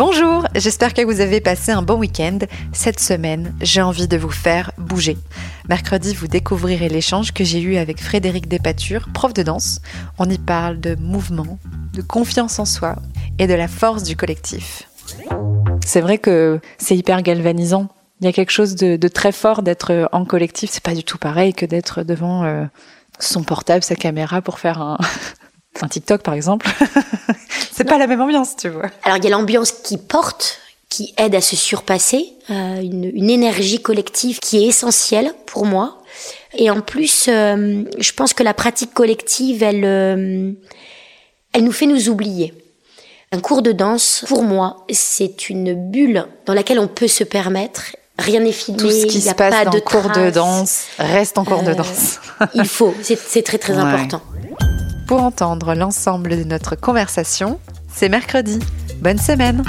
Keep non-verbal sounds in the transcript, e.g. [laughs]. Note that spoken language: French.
Bonjour, j'espère que vous avez passé un bon week-end. Cette semaine, j'ai envie de vous faire bouger. Mercredi, vous découvrirez l'échange que j'ai eu avec Frédéric Despature, prof de danse. On y parle de mouvement, de confiance en soi et de la force du collectif. C'est vrai que c'est hyper galvanisant. Il y a quelque chose de, très fort d'être en collectif. C'est pas du tout pareil que d'être devant euh, son portable, sa caméra pour faire un, un TikTok par exemple. [laughs] c'est pas la même ambiance, tu vois. Alors il y a l'ambiance qui porte, qui aide à se surpasser, euh, une, une, énergie collective qui est essentielle pour moi. Et en plus, euh, je pense que la pratique collective, elle, euh, elle nous fait nous oublier. Un cours de danse, pour moi, c'est une bulle dans laquelle on peut se permettre. Rien n'est filmé. Tout ce qui se passe dans de cours de danse reste en cours de danse. il faut, c'est très très [laughs] important. Pour entendre l'ensemble de notre conversation, c'est mercredi. Bonne semaine